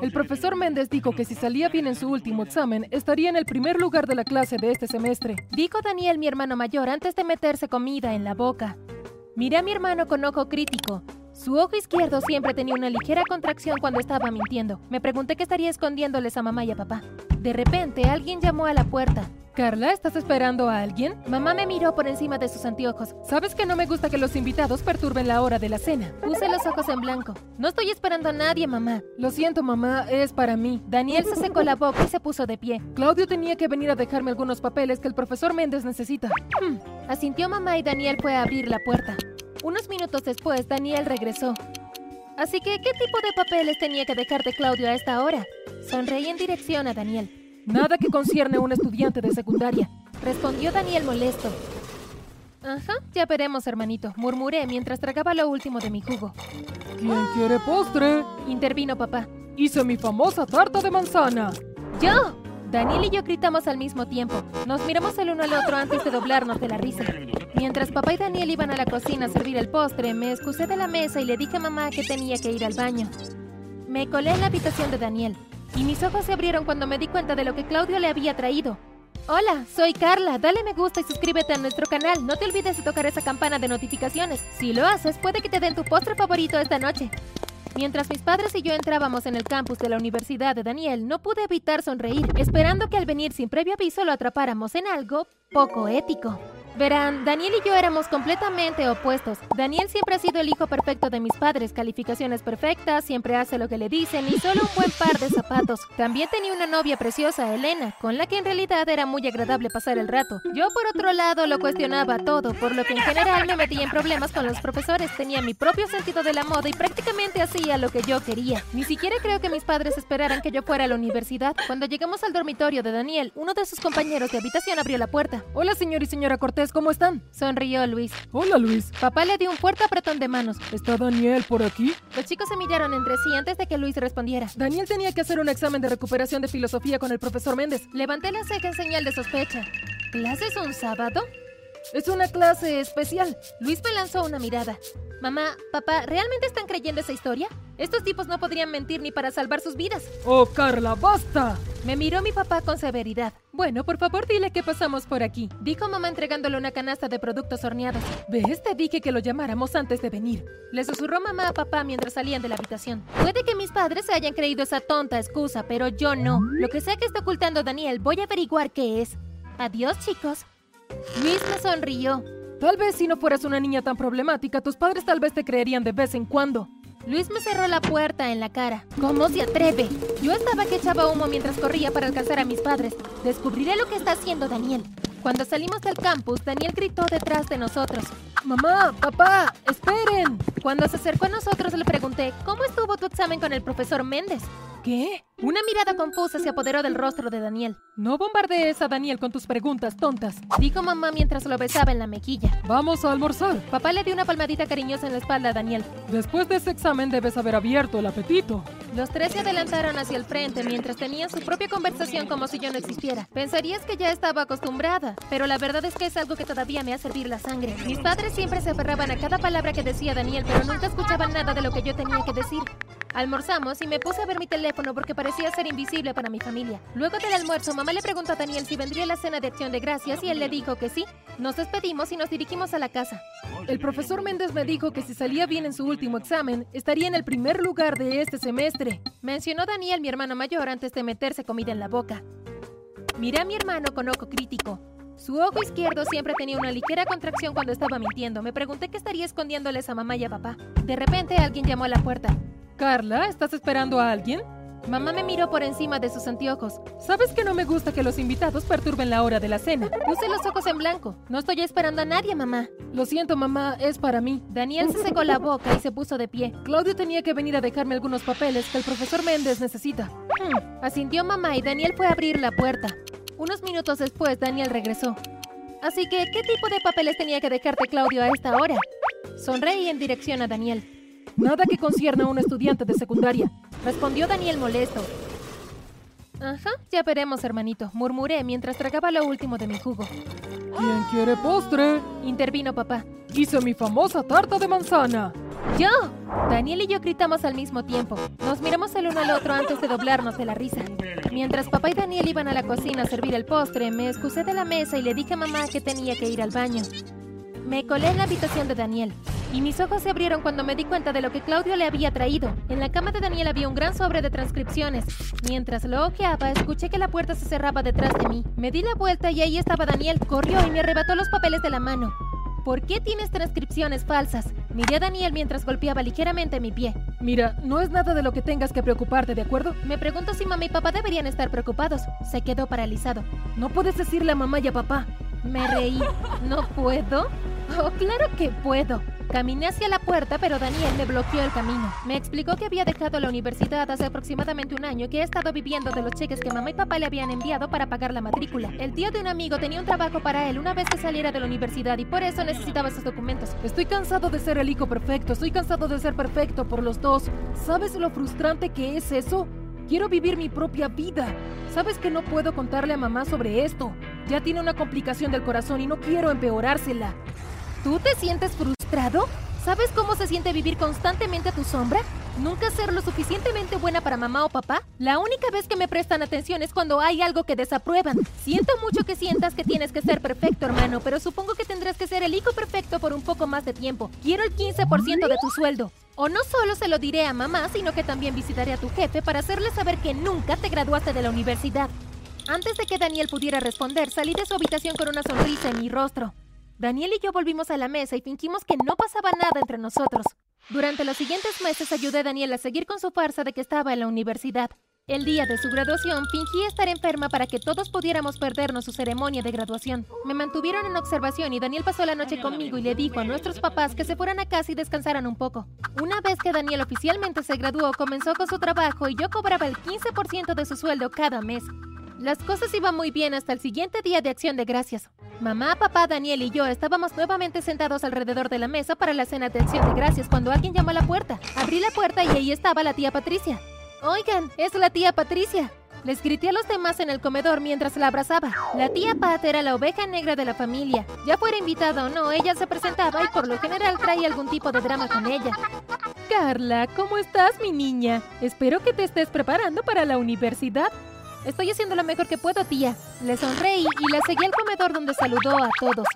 El profesor Méndez dijo que si salía bien en su último examen, estaría en el primer lugar de la clase de este semestre. Dijo Daniel, mi hermano mayor, antes de meterse comida en la boca. Miré a mi hermano con ojo crítico. Su ojo izquierdo siempre tenía una ligera contracción cuando estaba mintiendo. Me pregunté qué estaría escondiéndoles a mamá y a papá. De repente, alguien llamó a la puerta. Carla, ¿estás esperando a alguien? Mamá me miró por encima de sus anteojos. Sabes que no me gusta que los invitados perturben la hora de la cena. Puse los ojos en blanco. No estoy esperando a nadie, mamá. Lo siento, mamá, es para mí. Daniel se secó la boca y se puso de pie. Claudio tenía que venir a dejarme algunos papeles que el profesor Méndez necesita. Hmm. Asintió mamá y Daniel fue a abrir la puerta. Unos minutos después, Daniel regresó. Así que, ¿qué tipo de papeles tenía que dejarte Claudio a esta hora? Sonreí en dirección a Daniel. Nada que concierne a un estudiante de secundaria. Respondió Daniel molesto. Ajá, ya veremos, hermanito, murmuré mientras tragaba lo último de mi jugo. ¿Quién quiere postre? Intervino papá. Hice mi famosa tarta de manzana. ¡Yo! Daniel y yo gritamos al mismo tiempo. Nos miramos el uno al otro antes de doblarnos de la risa. Mientras papá y Daniel iban a la cocina a servir el postre, me excusé de la mesa y le dije a mamá que tenía que ir al baño. Me colé en la habitación de Daniel y mis ojos se abrieron cuando me di cuenta de lo que Claudio le había traído. Hola, soy Carla. Dale me gusta y suscríbete a nuestro canal. No te olvides de tocar esa campana de notificaciones. Si lo haces, puede que te den tu postre favorito esta noche. Mientras mis padres y yo entrábamos en el campus de la Universidad de Daniel, no pude evitar sonreír, esperando que al venir sin previo aviso lo atrapáramos en algo poco ético. Verán, Daniel y yo éramos completamente opuestos. Daniel siempre ha sido el hijo perfecto de mis padres, calificaciones perfectas, siempre hace lo que le dicen y solo un buen par de zapatos. También tenía una novia preciosa, Elena, con la que en realidad era muy agradable pasar el rato. Yo por otro lado lo cuestionaba todo, por lo que en general me metía en problemas con los profesores, tenía mi propio sentido de la moda y prácticamente hacía lo que yo quería. Ni siquiera creo que mis padres esperaran que yo fuera a la universidad. Cuando llegamos al dormitorio de Daniel, uno de sus compañeros de habitación abrió la puerta. Hola señor y señora Cortés. ¿Cómo están? Sonrió Luis. Hola, Luis. Papá le dio un fuerte apretón de manos. ¿Está Daniel por aquí? Los chicos se miraron entre sí antes de que Luis respondiera. Daniel tenía que hacer un examen de recuperación de filosofía con el profesor Méndez. Levanté la ceja en señal de sospecha. ¿Clases un sábado? Es una clase especial. Luis me lanzó una mirada. Mamá, papá, ¿realmente están creyendo esa historia? Estos tipos no podrían mentir ni para salvar sus vidas. ¡Oh, Carla, basta! Me miró mi papá con severidad. Bueno, por favor dile que pasamos por aquí, dijo mamá entregándole una canasta de productos horneados. ¿Ves? Te dije que lo llamáramos antes de venir. Le susurró mamá a papá mientras salían de la habitación. Puede que mis padres se hayan creído esa tonta excusa, pero yo no. Lo que sea que está ocultando Daniel, voy a averiguar qué es. Adiós, chicos. Luis me sonrió. Tal vez si no fueras una niña tan problemática, tus padres tal vez te creerían de vez en cuando. Luis me cerró la puerta en la cara. ¿Cómo se atreve? Yo estaba que echaba humo mientras corría para alcanzar a mis padres. Descubriré lo que está haciendo Daniel. Cuando salimos del campus, Daniel gritó detrás de nosotros. Mamá, papá, esperen. Cuando se acercó a nosotros le pregunté, ¿cómo estuvo tu examen con el profesor Méndez? ¿Qué? Una mirada confusa se apoderó del rostro de Daniel. No bombardees a Daniel con tus preguntas tontas, dijo mamá mientras lo besaba en la mejilla. Vamos a almorzar. Papá le dio una palmadita cariñosa en la espalda a Daniel. Después de ese examen debes haber abierto el apetito. Los tres se adelantaron hacia el frente mientras tenían su propia conversación como si yo no existiera. Pensarías que ya estaba acostumbrada, pero la verdad es que es algo que todavía me hace hervir la sangre. Mis padres siempre se aferraban a cada palabra que decía Daniel, pero nunca escuchaban nada de lo que yo tenía que decir. Almorzamos y me puse a ver mi teléfono porque parecía ser invisible para mi familia. Luego del almuerzo, mamá le preguntó a Daniel si vendría la cena de acción de gracias y él le dijo que sí. Nos despedimos y nos dirigimos a la casa. El profesor Méndez me dijo que si salía bien en su último examen, estaría en el primer lugar de este semestre. Mencionó Daniel, mi hermano mayor, antes de meterse comida en la boca. Miré a mi hermano con ojo crítico. Su ojo izquierdo siempre tenía una ligera contracción cuando estaba mintiendo. Me pregunté qué estaría escondiéndoles a mamá y a papá. De repente alguien llamó a la puerta. Carla, ¿estás esperando a alguien? Mamá me miró por encima de sus anteojos. ¿Sabes que no me gusta que los invitados perturben la hora de la cena? Puse los ojos en blanco. No estoy esperando a nadie, mamá. Lo siento, mamá, es para mí. Daniel se secó la boca y se puso de pie. Claudio tenía que venir a dejarme algunos papeles que el profesor Méndez necesita. Hmm, asintió mamá y Daniel fue a abrir la puerta. Unos minutos después, Daniel regresó. Así que, ¿qué tipo de papeles tenía que dejarte Claudio a esta hora? Sonreí en dirección a Daniel. Nada que concierna a un estudiante de secundaria. Respondió Daniel molesto. Ajá, ya veremos, hermanito, murmuré mientras tragaba lo último de mi jugo. ¿Quién quiere postre? Intervino papá. Hice mi famosa tarta de manzana. ¡Yo! Daniel y yo gritamos al mismo tiempo. Nos miramos el uno al otro antes de doblarnos de la risa. Mientras papá y Daniel iban a la cocina a servir el postre, me excusé de la mesa y le dije a mamá que tenía que ir al baño. Me colé en la habitación de Daniel y mis ojos se abrieron cuando me di cuenta de lo que Claudio le había traído. En la cama de Daniel había un gran sobre de transcripciones. Mientras lo ojeaba, escuché que la puerta se cerraba detrás de mí. Me di la vuelta y ahí estaba Daniel. Corrió y me arrebató los papeles de la mano. ¿Por qué tienes transcripciones falsas? Miré a Daniel mientras golpeaba ligeramente mi pie. Mira, no es nada de lo que tengas que preocuparte, ¿de acuerdo? Me pregunto si mamá y papá deberían estar preocupados. Se quedó paralizado. No puedes decirle a mamá y a papá. Me reí. ¿No puedo? Oh, claro que puedo. Caminé hacia la puerta, pero Daniel me bloqueó el camino. Me explicó que había dejado la universidad hace aproximadamente un año y que he estado viviendo de los cheques que mamá y papá le habían enviado para pagar la matrícula. El tío de un amigo tenía un trabajo para él una vez que saliera de la universidad y por eso necesitaba esos documentos. Estoy cansado de ser el hijo perfecto, estoy cansado de ser perfecto por los dos. ¿Sabes lo frustrante que es eso? Quiero vivir mi propia vida. ¿Sabes que no puedo contarle a mamá sobre esto? Ya tiene una complicación del corazón y no quiero empeorársela. ¿Tú te sientes frustrado? ¿Sabes cómo se siente vivir constantemente a tu sombra? ¿Nunca ser lo suficientemente buena para mamá o papá? La única vez que me prestan atención es cuando hay algo que desaprueban. Siento mucho que sientas que tienes que ser perfecto, hermano, pero supongo que tendrás que ser el hijo perfecto por un poco más de tiempo. Quiero el 15% de tu sueldo. O no solo se lo diré a mamá, sino que también visitaré a tu jefe para hacerle saber que nunca te graduaste de la universidad. Antes de que Daniel pudiera responder, salí de su habitación con una sonrisa en mi rostro. Daniel y yo volvimos a la mesa y fingimos que no pasaba nada entre nosotros. Durante los siguientes meses ayudé a Daniel a seguir con su farsa de que estaba en la universidad. El día de su graduación fingí estar enferma para que todos pudiéramos perdernos su ceremonia de graduación. Me mantuvieron en observación y Daniel pasó la noche conmigo y le dijo a nuestros papás que se fueran a casa y descansaran un poco. Una vez que Daniel oficialmente se graduó, comenzó con su trabajo y yo cobraba el 15% de su sueldo cada mes. Las cosas iban muy bien hasta el siguiente día de acción de gracias. Mamá, papá, Daniel y yo estábamos nuevamente sentados alrededor de la mesa para la cena de acción de gracias cuando alguien llamó a la puerta. Abrí la puerta y ahí estaba la tía Patricia. Oigan, es la tía Patricia. Les grité a los demás en el comedor mientras la abrazaba. La tía Pat era la oveja negra de la familia. Ya fuera invitada o no, ella se presentaba y por lo general traía algún tipo de drama con ella. Carla, ¿cómo estás, mi niña? Espero que te estés preparando para la universidad. Estoy haciendo lo mejor que puedo, tía. Le sonreí y la seguí al comedor donde saludó a todos.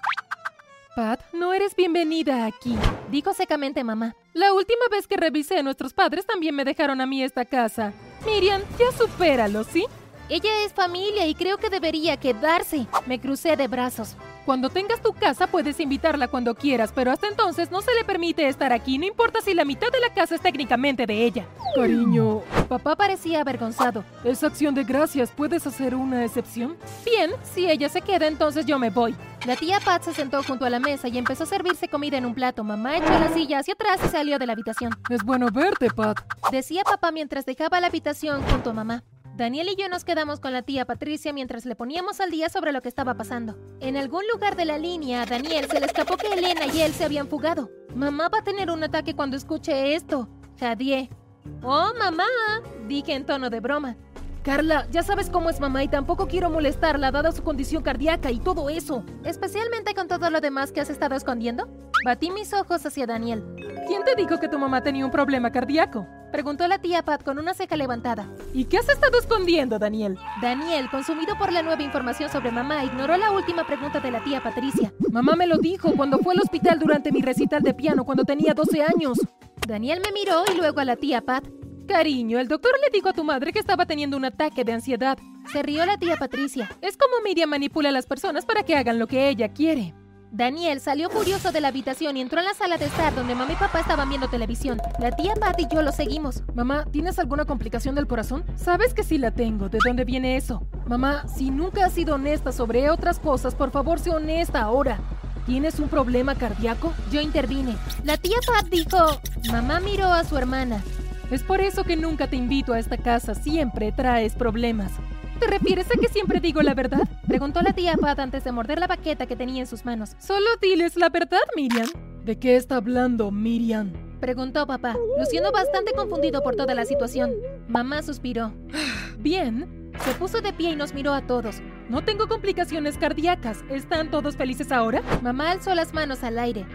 Pat, no eres bienvenida aquí, dijo secamente mamá. La última vez que revisé, nuestros padres también me dejaron a mí esta casa. Miriam, ya supéralo, ¿sí? Ella es familia y creo que debería quedarse. Me crucé de brazos. Cuando tengas tu casa puedes invitarla cuando quieras, pero hasta entonces no se le permite estar aquí, no importa si la mitad de la casa es técnicamente de ella. Cariño, papá parecía avergonzado. Es acción de gracias, ¿puedes hacer una excepción? Bien, si ella se queda, entonces yo me voy. La tía Pat se sentó junto a la mesa y empezó a servirse comida en un plato. Mamá echó la silla hacia atrás y salió de la habitación. Es bueno verte, Pat. Decía papá mientras dejaba la habitación junto a mamá. Daniel y yo nos quedamos con la tía Patricia mientras le poníamos al día sobre lo que estaba pasando. En algún lugar de la línea a Daniel se le escapó que Elena y él se habían fugado. Mamá va a tener un ataque cuando escuche esto. Jadie. Oh, mamá, dije en tono de broma. Carla, ya sabes cómo es mamá y tampoco quiero molestarla dada su condición cardíaca y todo eso. Especialmente con todo lo demás que has estado escondiendo. Batí mis ojos hacia Daniel. ¿Quién te dijo que tu mamá tenía un problema cardíaco? Preguntó la tía Pat con una ceja levantada. ¿Y qué has estado escondiendo, Daniel? Daniel, consumido por la nueva información sobre mamá, ignoró la última pregunta de la tía Patricia. Mamá me lo dijo cuando fue al hospital durante mi recital de piano cuando tenía 12 años. Daniel me miró y luego a la tía Pat. Cariño, el doctor le dijo a tu madre que estaba teniendo un ataque de ansiedad. Se rió la tía Patricia. Es como Miriam manipula a las personas para que hagan lo que ella quiere. Daniel salió furioso de la habitación y entró en la sala de estar donde mamá y papá estaban viendo televisión. La tía Pat y yo lo seguimos. Mamá, ¿tienes alguna complicación del corazón? Sabes que sí la tengo. ¿De dónde viene eso? Mamá, si nunca has sido honesta sobre otras cosas, por favor, sé honesta ahora. ¿Tienes un problema cardíaco? Yo intervine. La tía Pat dijo... Mamá miró a su hermana. Es por eso que nunca te invito a esta casa. Siempre traes problemas. ¿Te refieres a que siempre digo la verdad? Preguntó la tía Pat antes de morder la baqueta que tenía en sus manos. Solo diles la verdad, Miriam. ¿De qué está hablando, Miriam? Preguntó papá, luciendo bastante confundido por toda la situación. Mamá suspiró. Bien. Se puso de pie y nos miró a todos. No tengo complicaciones cardíacas. ¿Están todos felices ahora? Mamá alzó las manos al aire.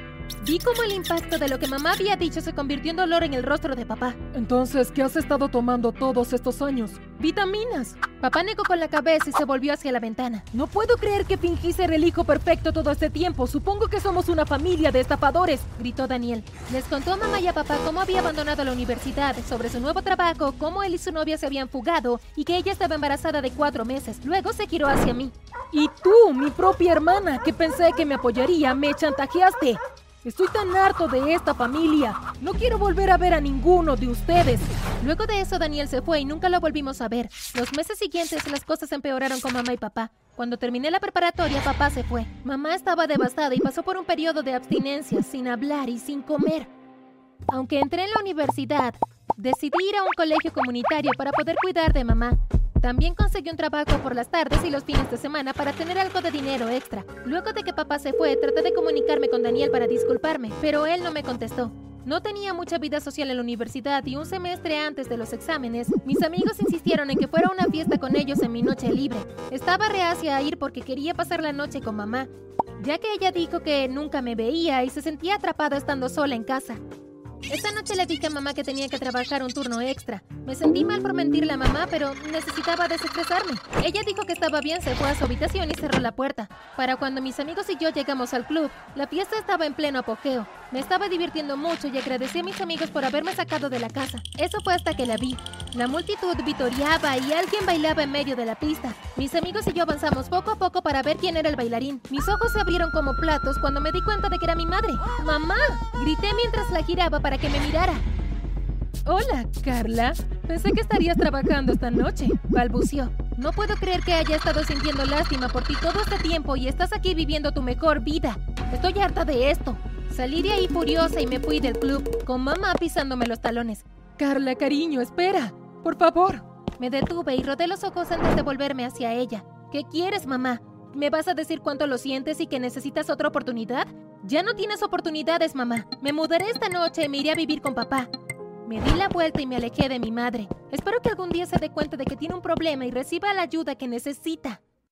Vi cómo el impacto de lo que mamá había dicho se convirtió en dolor en el rostro de papá. Entonces, ¿qué has estado tomando todos estos años? Vitaminas. Papá negó con la cabeza y se volvió hacia la ventana. No puedo creer que fingí ser el hijo perfecto todo este tiempo. Supongo que somos una familia de estafadores, gritó Daniel. Les contó a mamá y a papá cómo había abandonado la universidad, sobre su nuevo trabajo, cómo él y su novia se habían fugado y que ella estaba embarazada de cuatro meses. Luego se giró hacia mí. Y tú, mi propia hermana, que pensé que me apoyaría, me chantajeaste. Estoy tan harto de esta familia. No quiero volver a ver a ninguno de ustedes. Luego de eso, Daniel se fue y nunca lo volvimos a Los meses siguientes las cosas empeoraron con mamá y papá. Cuando terminé la preparatoria, papá se fue. Mamá estaba devastada y pasó por un periodo de abstinencia, sin hablar y sin comer. Aunque entré en la universidad, decidí ir a un colegio comunitario para poder cuidar de mamá. También conseguí un trabajo por las tardes y los fines de semana para tener algo de dinero extra. Luego de que papá se fue, traté de comunicarme con Daniel para disculparme, pero él no me contestó. No tenía mucha vida social en la universidad y un semestre antes de los exámenes, mis amigos insistieron en que fuera a una fiesta con ellos en mi noche libre. Estaba reacia a ir porque quería pasar la noche con mamá, ya que ella dijo que nunca me veía y se sentía atrapada estando sola en casa. Esta noche le dije a mamá que tenía que trabajar un turno extra. Me sentí mal por mentirle a mamá, pero necesitaba desestresarme. Ella dijo que estaba bien, se fue a su habitación y cerró la puerta. Para cuando mis amigos y yo llegamos al club, la fiesta estaba en pleno apogeo. Me estaba divirtiendo mucho y agradecí a mis amigos por haberme sacado de la casa. Eso fue hasta que la vi. La multitud vitoreaba y alguien bailaba en medio de la pista. Mis amigos y yo avanzamos poco a poco para ver quién era el bailarín. Mis ojos se abrieron como platos cuando me di cuenta de que era mi madre. ¡Mamá! Grité mientras la giraba para que me mirara. Hola, Carla. Pensé que estarías trabajando esta noche, balbució. No puedo creer que haya estado sintiendo lástima por ti todo este tiempo y estás aquí viviendo tu mejor vida. Estoy harta de esto. Salí de ahí furiosa y me fui del club, con mamá pisándome los talones. Carla, cariño, espera. Por favor. Me detuve y rodé los ojos antes de volverme hacia ella. ¿Qué quieres, mamá? ¿Me vas a decir cuánto lo sientes y que necesitas otra oportunidad? Ya no tienes oportunidades, mamá. Me mudaré esta noche y me iré a vivir con papá. Me di la vuelta y me alejé de mi madre. Espero que algún día se dé cuenta de que tiene un problema y reciba la ayuda que necesita.